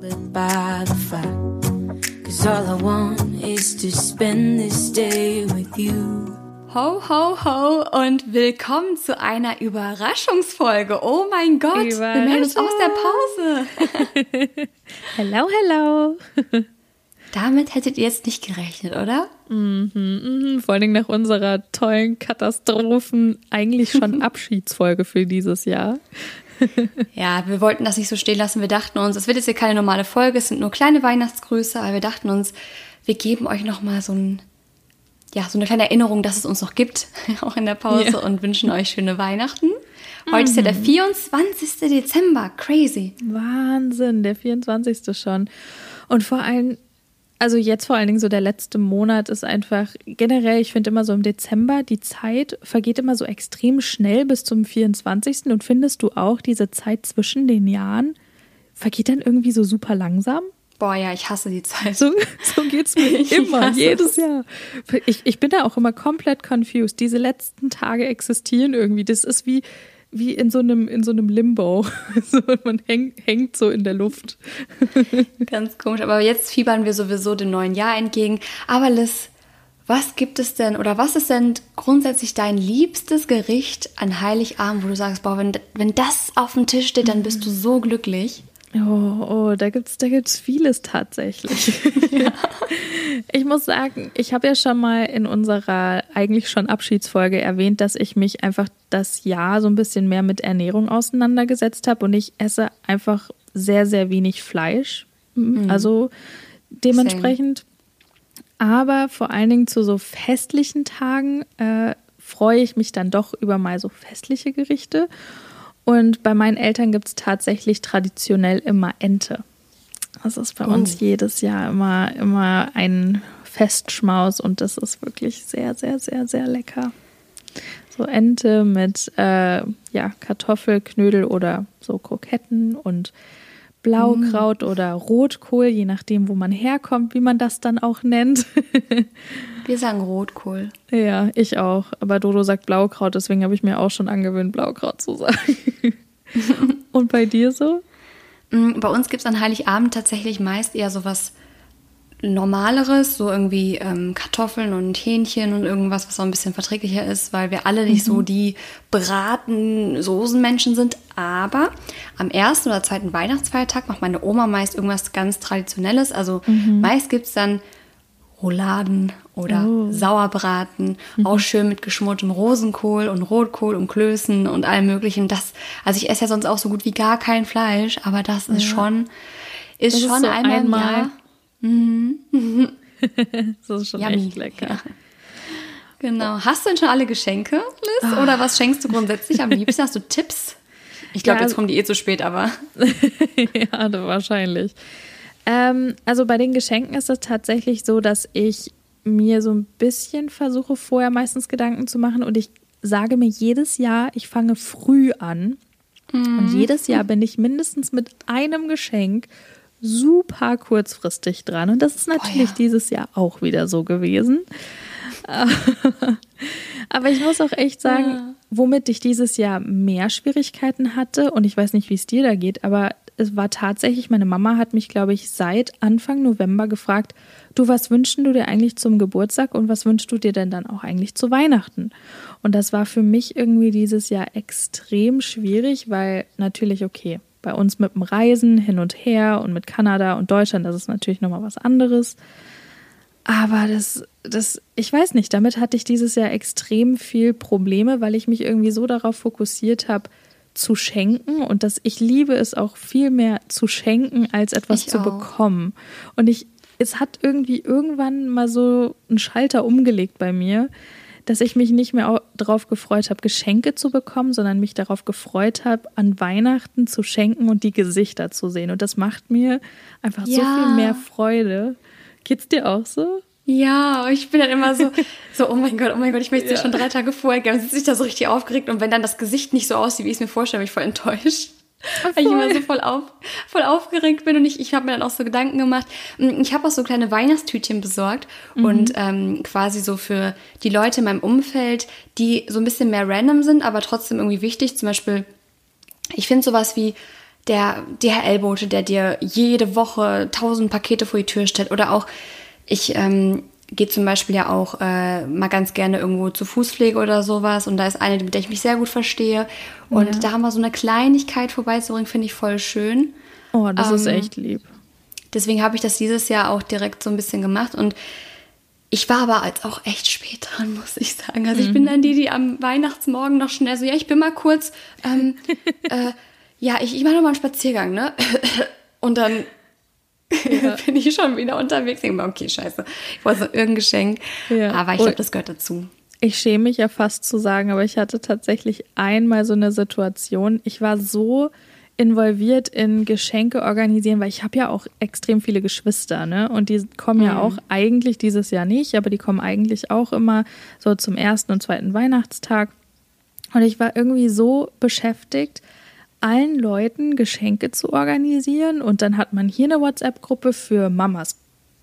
by the fire. Cause all I want is to spend this day with you. Ho, ho, ho und willkommen zu einer Überraschungsfolge. Oh mein Gott, wir melden uns aus der Pause. hello, hello. Damit hättet ihr jetzt nicht gerechnet, oder? Mhm, mhm. Vor allem nach unserer tollen Katastrophen, eigentlich schon Abschiedsfolge für dieses Jahr. ja, wir wollten das nicht so stehen lassen. Wir dachten uns, es wird jetzt hier keine normale Folge, es sind nur kleine Weihnachtsgrüße, aber wir dachten uns, wir geben euch nochmal so ein ja, so eine kleine Erinnerung, dass es uns noch gibt, auch in der Pause ja. und wünschen euch schöne Weihnachten. Heute mhm. ist ja der 24. Mhm. Dezember. Crazy. Wahnsinn, der 24. schon. Und vor allem, also jetzt vor allen Dingen so der letzte Monat ist einfach generell, ich finde immer so im Dezember, die Zeit vergeht immer so extrem schnell bis zum 24. Und findest du auch diese Zeit zwischen den Jahren vergeht dann irgendwie so super langsam? Boah, ja, ich hasse die Zeit. So, so es mir immer, jedes es. Jahr. Ich, ich bin da auch immer komplett confused. Diese letzten Tage existieren irgendwie. Das ist wie, wie in so einem, in so einem Limbo. So, man häng, hängt so in der Luft. Ganz komisch. Aber jetzt fiebern wir sowieso dem neuen Jahr entgegen. Aber Liz, was gibt es denn oder was ist denn grundsätzlich dein liebstes Gericht an Heiligabend, wo du sagst, boah, wenn, wenn das auf dem Tisch steht, dann bist du so glücklich? Oh, oh, da gibt's, da gibt's vieles tatsächlich. ja. Ich muss sagen, ich habe ja schon mal in unserer eigentlich schon Abschiedsfolge erwähnt, dass ich mich einfach das Jahr so ein bisschen mehr mit Ernährung auseinandergesetzt habe und ich esse einfach sehr, sehr wenig Fleisch. Mhm. Also dementsprechend. Same. Aber vor allen Dingen zu so festlichen Tagen äh, freue ich mich dann doch über mal so festliche Gerichte. Und bei meinen Eltern gibt es tatsächlich traditionell immer Ente. Das ist bei oh. uns jedes Jahr immer, immer ein Festschmaus und das ist wirklich sehr, sehr, sehr, sehr lecker. So Ente mit äh, ja, Kartoffelknödel oder so Kroketten und Blaukraut mm. oder Rotkohl, je nachdem, wo man herkommt, wie man das dann auch nennt. Wir sagen Rotkohl. Ja, ich auch. Aber Dodo sagt Blaukraut, deswegen habe ich mir auch schon angewöhnt, Blaukraut zu sagen. Und bei dir so? Mm, bei uns gibt es an Heiligabend tatsächlich meist eher so was Normaleres, so irgendwie ähm, Kartoffeln und Hähnchen und irgendwas, was so ein bisschen verträglicher ist, weil wir alle nicht mhm. so die braten Soßenmenschen sind. Aber am ersten oder zweiten Weihnachtsfeiertag macht meine Oma meist irgendwas ganz Traditionelles. Also mhm. meist gibt es dann Rouladen oder oh. Sauerbraten, mhm. auch schön mit geschmortem Rosenkohl und Rotkohl und Klößen und allem möglichen. Das, also ich esse ja sonst auch so gut wie gar kein Fleisch, aber das ist ja. schon, ist das schon ist so einmal, einmal im Jahr Mhm. das ist schon Yummy. echt lecker. Ja. Genau. Hast du denn schon alle Geschenke, Liz? Oh. Oder was schenkst du grundsätzlich am liebsten? Hast du Tipps? Ich glaube, ja. jetzt kommen die eh zu spät, aber. ja, wahrscheinlich. Ähm, also bei den Geschenken ist es tatsächlich so, dass ich mir so ein bisschen versuche, vorher meistens Gedanken zu machen und ich sage mir jedes Jahr, ich fange früh an. Mhm. Und jedes Jahr bin ich mindestens mit einem Geschenk super kurzfristig dran. Und das ist natürlich oh ja. dieses Jahr auch wieder so gewesen. Aber ich muss auch echt sagen, ja. womit ich dieses Jahr mehr Schwierigkeiten hatte, und ich weiß nicht, wie es dir da geht, aber es war tatsächlich, meine Mama hat mich, glaube ich, seit Anfang November gefragt, du, was wünschen du dir eigentlich zum Geburtstag und was wünschst du dir denn dann auch eigentlich zu Weihnachten? Und das war für mich irgendwie dieses Jahr extrem schwierig, weil natürlich, okay, bei uns mit dem Reisen hin und her und mit Kanada und Deutschland, das ist natürlich nochmal was anderes. Aber das, das, ich weiß nicht, damit hatte ich dieses Jahr extrem viel Probleme, weil ich mich irgendwie so darauf fokussiert habe, zu schenken und dass ich liebe es auch viel mehr zu schenken, als etwas ich zu auch. bekommen. Und ich, es hat irgendwie irgendwann mal so einen Schalter umgelegt bei mir, dass ich mich nicht mehr darauf gefreut habe, Geschenke zu bekommen, sondern mich darauf gefreut habe, an Weihnachten zu schenken und die Gesichter zu sehen. Und das macht mir einfach ja. so viel mehr Freude. Geht's dir auch so? Ja, ich bin dann immer so, so, oh mein Gott, oh mein Gott, ich möchte es ja. schon drei Tage vorher geben. Dann sitze ich da so richtig aufgeregt und wenn dann das Gesicht nicht so aussieht, wie ich es mir vorstelle, bin ich voll enttäuscht. Voll. Weil ich immer so voll, auf, voll aufgeregt bin und ich, ich habe mir dann auch so Gedanken gemacht. Mm, ich habe auch so kleine Weihnachtstütchen besorgt mhm. und ähm, quasi so für die Leute in meinem Umfeld, die so ein bisschen mehr random sind, aber trotzdem irgendwie wichtig. Zum Beispiel, ich finde sowas wie der DHL-Bote, der dir jede Woche tausend Pakete vor die Tür stellt. Oder auch, ich ähm, gehe zum Beispiel ja auch äh, mal ganz gerne irgendwo zur Fußpflege oder sowas. Und da ist eine, mit der ich mich sehr gut verstehe. Und ja. da haben wir so eine Kleinigkeit vorbeizubringen, finde ich voll schön. Oh, das ähm, ist echt lieb. Deswegen habe ich das dieses Jahr auch direkt so ein bisschen gemacht. Und ich war aber als auch echt spät dran, muss ich sagen. Also ich mhm. bin dann die, die am Weihnachtsmorgen noch schnell so, ja, ich bin mal kurz, ähm, äh, ja, ich, ich mache noch mal einen Spaziergang, ne? Und dann ja. bin ich schon wieder unterwegs. Ich denke, okay, scheiße, ich wollte so irgendein Geschenk. Ja. Aber ich glaube, das gehört dazu. Ich schäme mich ja fast zu sagen, aber ich hatte tatsächlich einmal so eine Situation. Ich war so involviert in Geschenke organisieren, weil ich habe ja auch extrem viele Geschwister, ne? Und die kommen mhm. ja auch eigentlich dieses Jahr nicht, aber die kommen eigentlich auch immer so zum ersten und zweiten Weihnachtstag. Und ich war irgendwie so beschäftigt, allen Leuten Geschenke zu organisieren. Und dann hat man hier eine WhatsApp-Gruppe für Mamas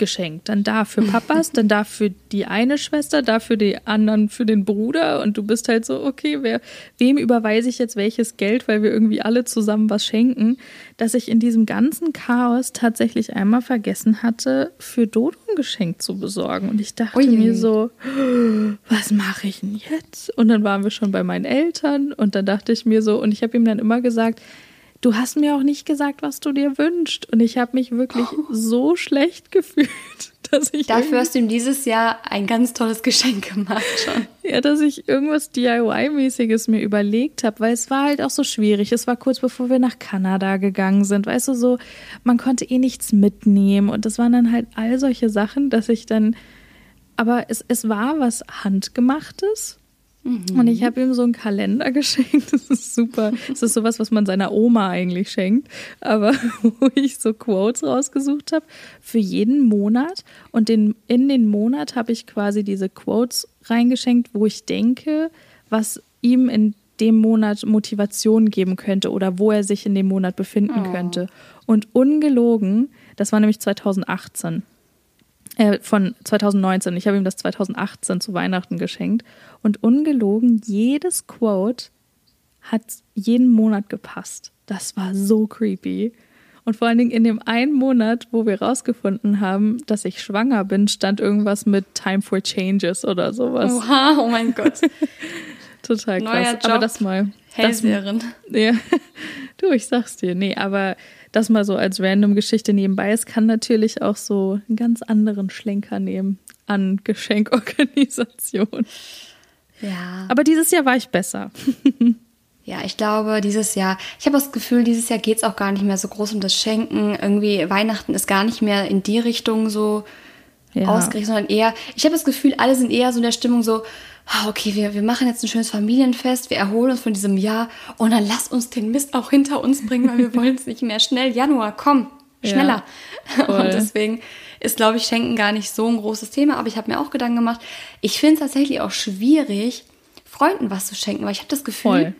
geschenkt. Dann da für Papas, dann da für die eine Schwester, da für die anderen für den Bruder. Und du bist halt so, okay, wer, wem überweise ich jetzt welches Geld, weil wir irgendwie alle zusammen was schenken, dass ich in diesem ganzen Chaos tatsächlich einmal vergessen hatte, für Dodo ein Geschenk zu besorgen. Und ich dachte Ui. mir so, was mache ich denn jetzt? Und dann waren wir schon bei meinen Eltern und dann dachte ich mir so, und ich habe ihm dann immer gesagt, du hast mir auch nicht gesagt, was du dir wünschst. Und ich habe mich wirklich oh. so schlecht gefühlt, dass ich. Dafür hast du ihm dieses Jahr ein ganz tolles Geschenk gemacht schon. Ja, dass ich irgendwas DIY-mäßiges mir überlegt habe, weil es war halt auch so schwierig. Es war kurz bevor wir nach Kanada gegangen sind. Weißt du, so, man konnte eh nichts mitnehmen. Und das waren dann halt all solche Sachen, dass ich dann. Aber es, es war was Handgemachtes Mhm. Und ich habe ihm so einen Kalender geschenkt. Das ist super. Das ist sowas, was man seiner Oma eigentlich schenkt. Aber wo ich so Quotes rausgesucht habe für jeden Monat. Und den, in den Monat habe ich quasi diese Quotes reingeschenkt, wo ich denke, was ihm in dem Monat Motivation geben könnte oder wo er sich in dem Monat befinden oh. könnte. Und ungelogen, das war nämlich 2018 äh, von 2019. Ich habe ihm das 2018 zu Weihnachten geschenkt. Und ungelogen, jedes Quote hat jeden Monat gepasst. Das war so creepy. Und vor allen Dingen in dem einen Monat, wo wir rausgefunden haben, dass ich schwanger bin, stand irgendwas mit Time for Changes oder sowas. Oha, oh mein Gott. Total krass. Neuer Job. Aber das mal. Hellseherin. Ja. Du, ich sag's dir. Nee, aber das mal so als random Geschichte nebenbei. Es kann natürlich auch so einen ganz anderen Schlenker nehmen an Geschenkorganisation. Ja. Aber dieses Jahr war ich besser. Ja, ich glaube, dieses Jahr, ich habe das Gefühl, dieses Jahr geht es auch gar nicht mehr so groß um das Schenken. Irgendwie Weihnachten ist gar nicht mehr in die Richtung so ja. ausgerichtet, sondern eher, ich habe das Gefühl, alle sind eher so in der Stimmung so, okay, wir, wir machen jetzt ein schönes Familienfest, wir erholen uns von diesem Jahr und dann lass uns den Mist auch hinter uns bringen, weil wir wollen es nicht mehr. Schnell, Januar, komm, schneller. Ja, und deswegen ist, glaube ich, Schenken gar nicht so ein großes Thema, aber ich habe mir auch Gedanken gemacht. Ich finde es tatsächlich auch schwierig, Freunden was zu schenken, weil ich habe das Gefühl,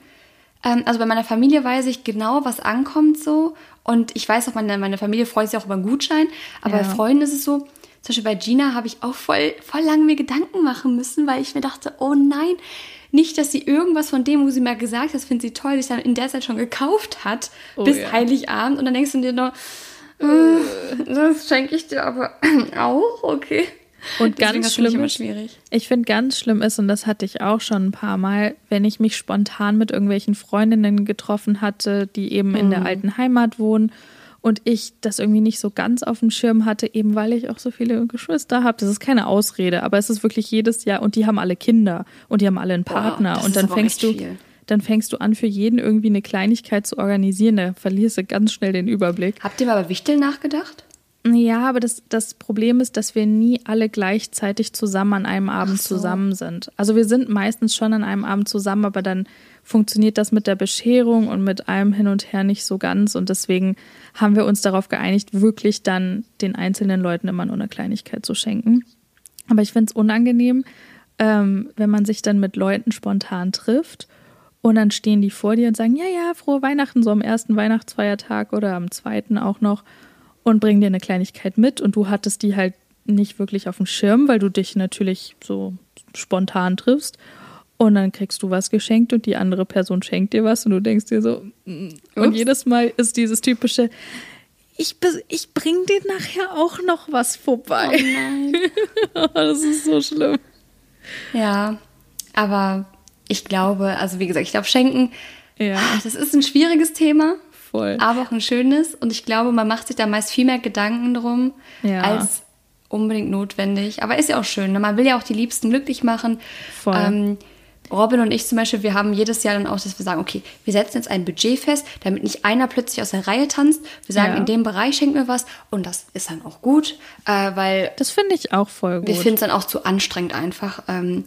ähm, also bei meiner Familie weiß ich genau, was ankommt so und ich weiß auch, meine, meine Familie freut sich auch über einen Gutschein, aber ja. bei Freunden ist es so, zum Beispiel bei Gina habe ich auch voll, voll lange mir Gedanken machen müssen, weil ich mir dachte, oh nein, nicht, dass sie irgendwas von dem, wo sie mir gesagt hat, findet sie toll, sich dann in der Zeit schon gekauft hat, oh, bis ja. Heiligabend. Und dann denkst du dir nur, äh, das schenke ich dir aber auch, okay. Und ganz schlimm, ist, ich finde ganz schlimm ist, und das hatte ich auch schon ein paar Mal, wenn ich mich spontan mit irgendwelchen Freundinnen getroffen hatte, die eben in der mhm. alten Heimat wohnen und ich das irgendwie nicht so ganz auf dem Schirm hatte, eben weil ich auch so viele Geschwister habe. Das ist keine Ausrede, aber es ist wirklich jedes Jahr und die haben alle Kinder und die haben alle einen Partner Boah, und dann fängst du viel. dann fängst du an für jeden irgendwie eine Kleinigkeit zu organisieren, da verlierst du ganz schnell den Überblick. Habt ihr mal über Wichteln nachgedacht? Ja, aber das, das Problem ist, dass wir nie alle gleichzeitig zusammen an einem Abend so. zusammen sind. Also wir sind meistens schon an einem Abend zusammen, aber dann funktioniert das mit der Bescherung und mit allem hin und her nicht so ganz. Und deswegen haben wir uns darauf geeinigt, wirklich dann den einzelnen Leuten immer nur eine Kleinigkeit zu schenken. Aber ich finde es unangenehm, ähm, wenn man sich dann mit Leuten spontan trifft und dann stehen die vor dir und sagen, ja, ja, frohe Weihnachten, so am ersten Weihnachtsfeiertag oder am zweiten auch noch und bringen dir eine Kleinigkeit mit und du hattest die halt nicht wirklich auf dem Schirm, weil du dich natürlich so spontan triffst. Und dann kriegst du was geschenkt und die andere Person schenkt dir was und du denkst dir so, mm. und jedes Mal ist dieses typische, ich, ich bring dir nachher auch noch was vorbei. Oh nein. das ist so schlimm. Ja, aber ich glaube, also wie gesagt, ich glaube, Schenken, ja. das ist ein schwieriges Thema. Voll. Aber auch ein schönes. Und ich glaube, man macht sich da meist viel mehr Gedanken drum, ja. als unbedingt notwendig. Aber ist ja auch schön. Ne? Man will ja auch die Liebsten glücklich machen. Voll. Ähm, Robin und ich zum Beispiel, wir haben jedes Jahr dann auch, dass wir sagen, okay, wir setzen jetzt ein Budget fest, damit nicht einer plötzlich aus der Reihe tanzt. Wir sagen, ja. in dem Bereich schenken wir was und das ist dann auch gut, äh, weil. Das finde ich auch voll gut. Wir finden es dann auch zu anstrengend einfach. Ähm,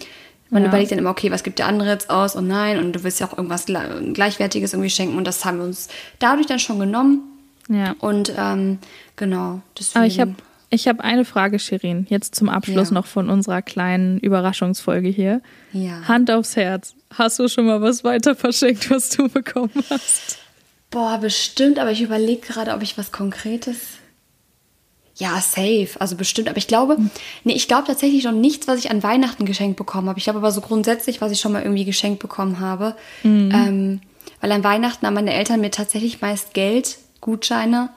man ja. überlegt dann immer, okay, was gibt der andere jetzt aus und nein, und du willst ja auch irgendwas Gleichwertiges irgendwie schenken und das haben wir uns dadurch dann schon genommen. Ja. Und ähm, genau, deswegen. Aber ich habe ich habe eine Frage, Shirin, jetzt zum Abschluss ja. noch von unserer kleinen Überraschungsfolge hier. Ja. Hand aufs Herz. Hast du schon mal was weiter verschenkt, was du bekommen hast? Boah, bestimmt, aber ich überlege gerade, ob ich was Konkretes. Ja, safe. Also bestimmt. Aber ich glaube, nee, ich glaube tatsächlich noch nichts, was ich an Weihnachten geschenkt bekommen habe. Ich glaube aber so grundsätzlich, was ich schon mal irgendwie geschenkt bekommen habe. Mhm. Ähm, weil an Weihnachten haben meine Eltern mir tatsächlich meist Geld, Gutscheine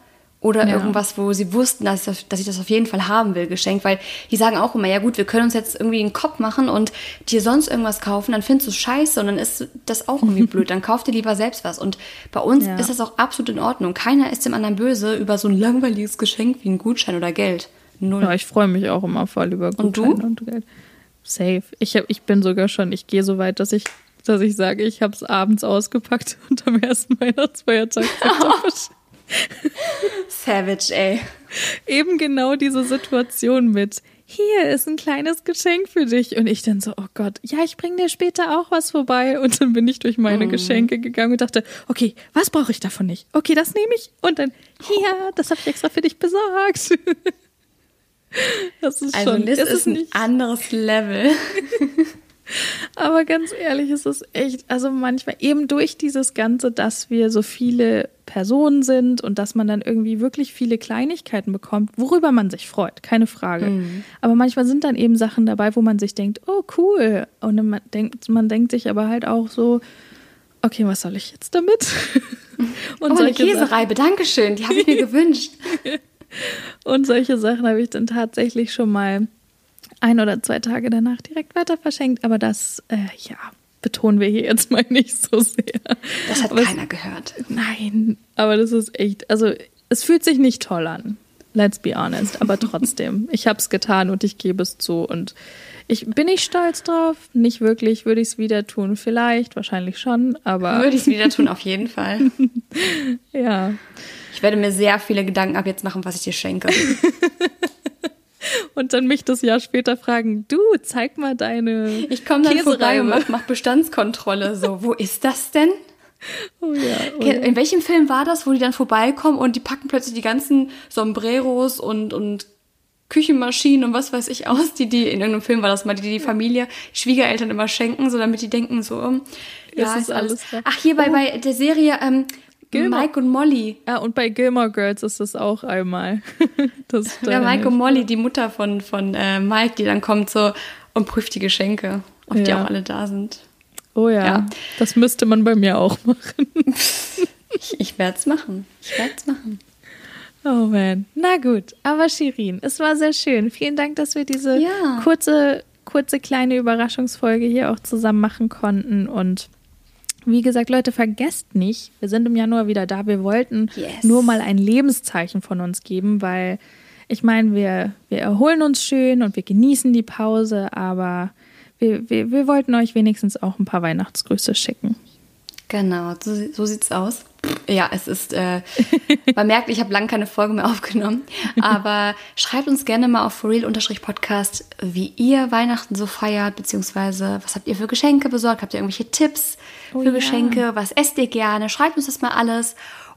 oder ja. irgendwas, wo sie wussten, dass ich, das, dass ich das auf jeden Fall haben will, geschenkt. Weil die sagen auch immer, ja gut, wir können uns jetzt irgendwie einen Kopf machen und dir sonst irgendwas kaufen, dann findest du scheiße und dann ist das auch irgendwie blöd. Dann kauf dir lieber selbst was. Und bei uns ja. ist das auch absolut in Ordnung. Keiner ist dem anderen böse über so ein langweiliges Geschenk wie ein Gutschein oder Geld. Null. Ja, ich freue mich auch immer voll über Gutscheine und, du? und Geld. Safe. Ich, hab, ich bin sogar schon, ich gehe so weit, dass ich dass ich sage, ich habe es abends ausgepackt und am ersten Weihnachtsfeiertag Savage, ey. Eben genau diese Situation mit, hier ist ein kleines Geschenk für dich. Und ich dann so, oh Gott, ja, ich bringe dir später auch was vorbei. Und dann bin ich durch meine mm. Geschenke gegangen und dachte, okay, was brauche ich davon nicht? Okay, das nehme ich. Und dann, hier, das habe ich extra für dich besorgt. Das ist also schon, das ist, ist ein anderes Level. Aber ganz ehrlich, es ist echt, also manchmal eben durch dieses Ganze, dass wir so viele Personen sind und dass man dann irgendwie wirklich viele Kleinigkeiten bekommt, worüber man sich freut, keine Frage. Mhm. Aber manchmal sind dann eben Sachen dabei, wo man sich denkt, oh cool. Und man denkt, man denkt sich aber halt auch so, okay, was soll ich jetzt damit? und oh, eine Käsereibe, Dankeschön, die habe ich mir gewünscht. und solche Sachen habe ich dann tatsächlich schon mal ein oder zwei Tage danach direkt weiter verschenkt. Aber das, äh, ja, betonen wir hier jetzt mal nicht so sehr. Das hat aber keiner es, gehört. Nein, aber das ist echt, also es fühlt sich nicht toll an. Let's be honest. Aber trotzdem, ich habe es getan und ich gebe es zu. Und ich bin ich stolz drauf. Nicht wirklich. Würde ich es wieder tun? Vielleicht, wahrscheinlich schon. Aber würde ich es wieder tun? Auf jeden Fall. ja. Ich werde mir sehr viele Gedanken ab jetzt machen, was ich dir schenke. und dann mich das Jahr später fragen, du, zeig mal deine Ich komme dann Käsereibe. vorbei und mach, mach Bestandskontrolle. So, wo ist das denn? Oh ja, oh ja. In welchem Film war das, wo die dann vorbeikommen und die packen plötzlich die ganzen Sombreros und, und Küchenmaschinen und was weiß ich aus, die die, in irgendeinem Film war das mal, die die Familie, Schwiegereltern immer schenken, so damit die denken so, ja, ist, ist alles. alles Ach, hier bei, oh. bei der Serie, ähm, Gilmore. Mike und Molly. Ja, und bei Gilmore Girls ist das auch einmal. das ja, Mike und Molly, die Mutter von, von äh, Mike, die dann kommt so und prüft die Geschenke, ob ja. die auch alle da sind. Oh ja, ja, das müsste man bei mir auch machen. ich ich werde es machen. Ich werde es machen. Oh man. Na gut, aber Shirin, es war sehr schön. Vielen Dank, dass wir diese ja. kurze, kurze kleine Überraschungsfolge hier auch zusammen machen konnten und wie gesagt, Leute, vergesst nicht, wir sind im Januar wieder da. Wir wollten yes. nur mal ein Lebenszeichen von uns geben, weil ich meine, wir, wir erholen uns schön und wir genießen die Pause, aber wir, wir, wir wollten euch wenigstens auch ein paar Weihnachtsgrüße schicken. Genau, so, so sieht's aus. Ja, es ist, äh, man merkt, ich habe lange keine Folge mehr aufgenommen, aber schreibt uns gerne mal auf forreal-podcast, wie ihr Weihnachten so feiert, beziehungsweise was habt ihr für Geschenke besorgt, habt ihr irgendwelche Tipps oh, für Geschenke, ja. was esst ihr gerne, schreibt uns das mal alles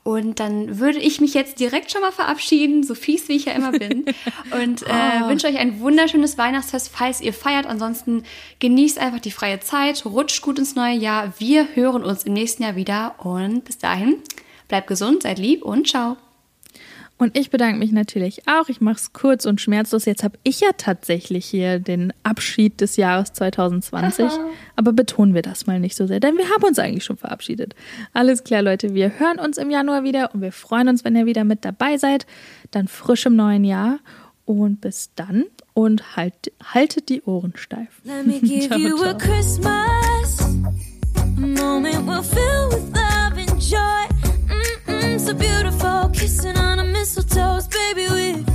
und dann würde ich mich jetzt direkt schon mal verabschieden, so fies wie ich ja immer bin. Und äh, oh. wünsche euch ein wunderschönes Weihnachtsfest, falls ihr feiert. Ansonsten genießt einfach die freie Zeit, rutscht gut ins neue Jahr. Wir hören uns im nächsten Jahr wieder und bis dahin bleibt gesund, seid lieb und ciao. Und ich bedanke mich natürlich auch. Ich mache es kurz und schmerzlos. Jetzt habe ich ja tatsächlich hier den Abschied des Jahres 2020. Aha. Aber betonen wir das mal nicht so sehr, denn wir haben uns eigentlich schon verabschiedet. Alles klar, Leute. Wir hören uns im Januar wieder und wir freuen uns, wenn ihr wieder mit dabei seid. Dann frisch im neuen Jahr. Und bis dann und halt, haltet die Ohren steif. Let me give ciao, you ciao. a Christmas moment we'll fill with love and joy. Mm -mm, so beautiful. mistletoes, baby, we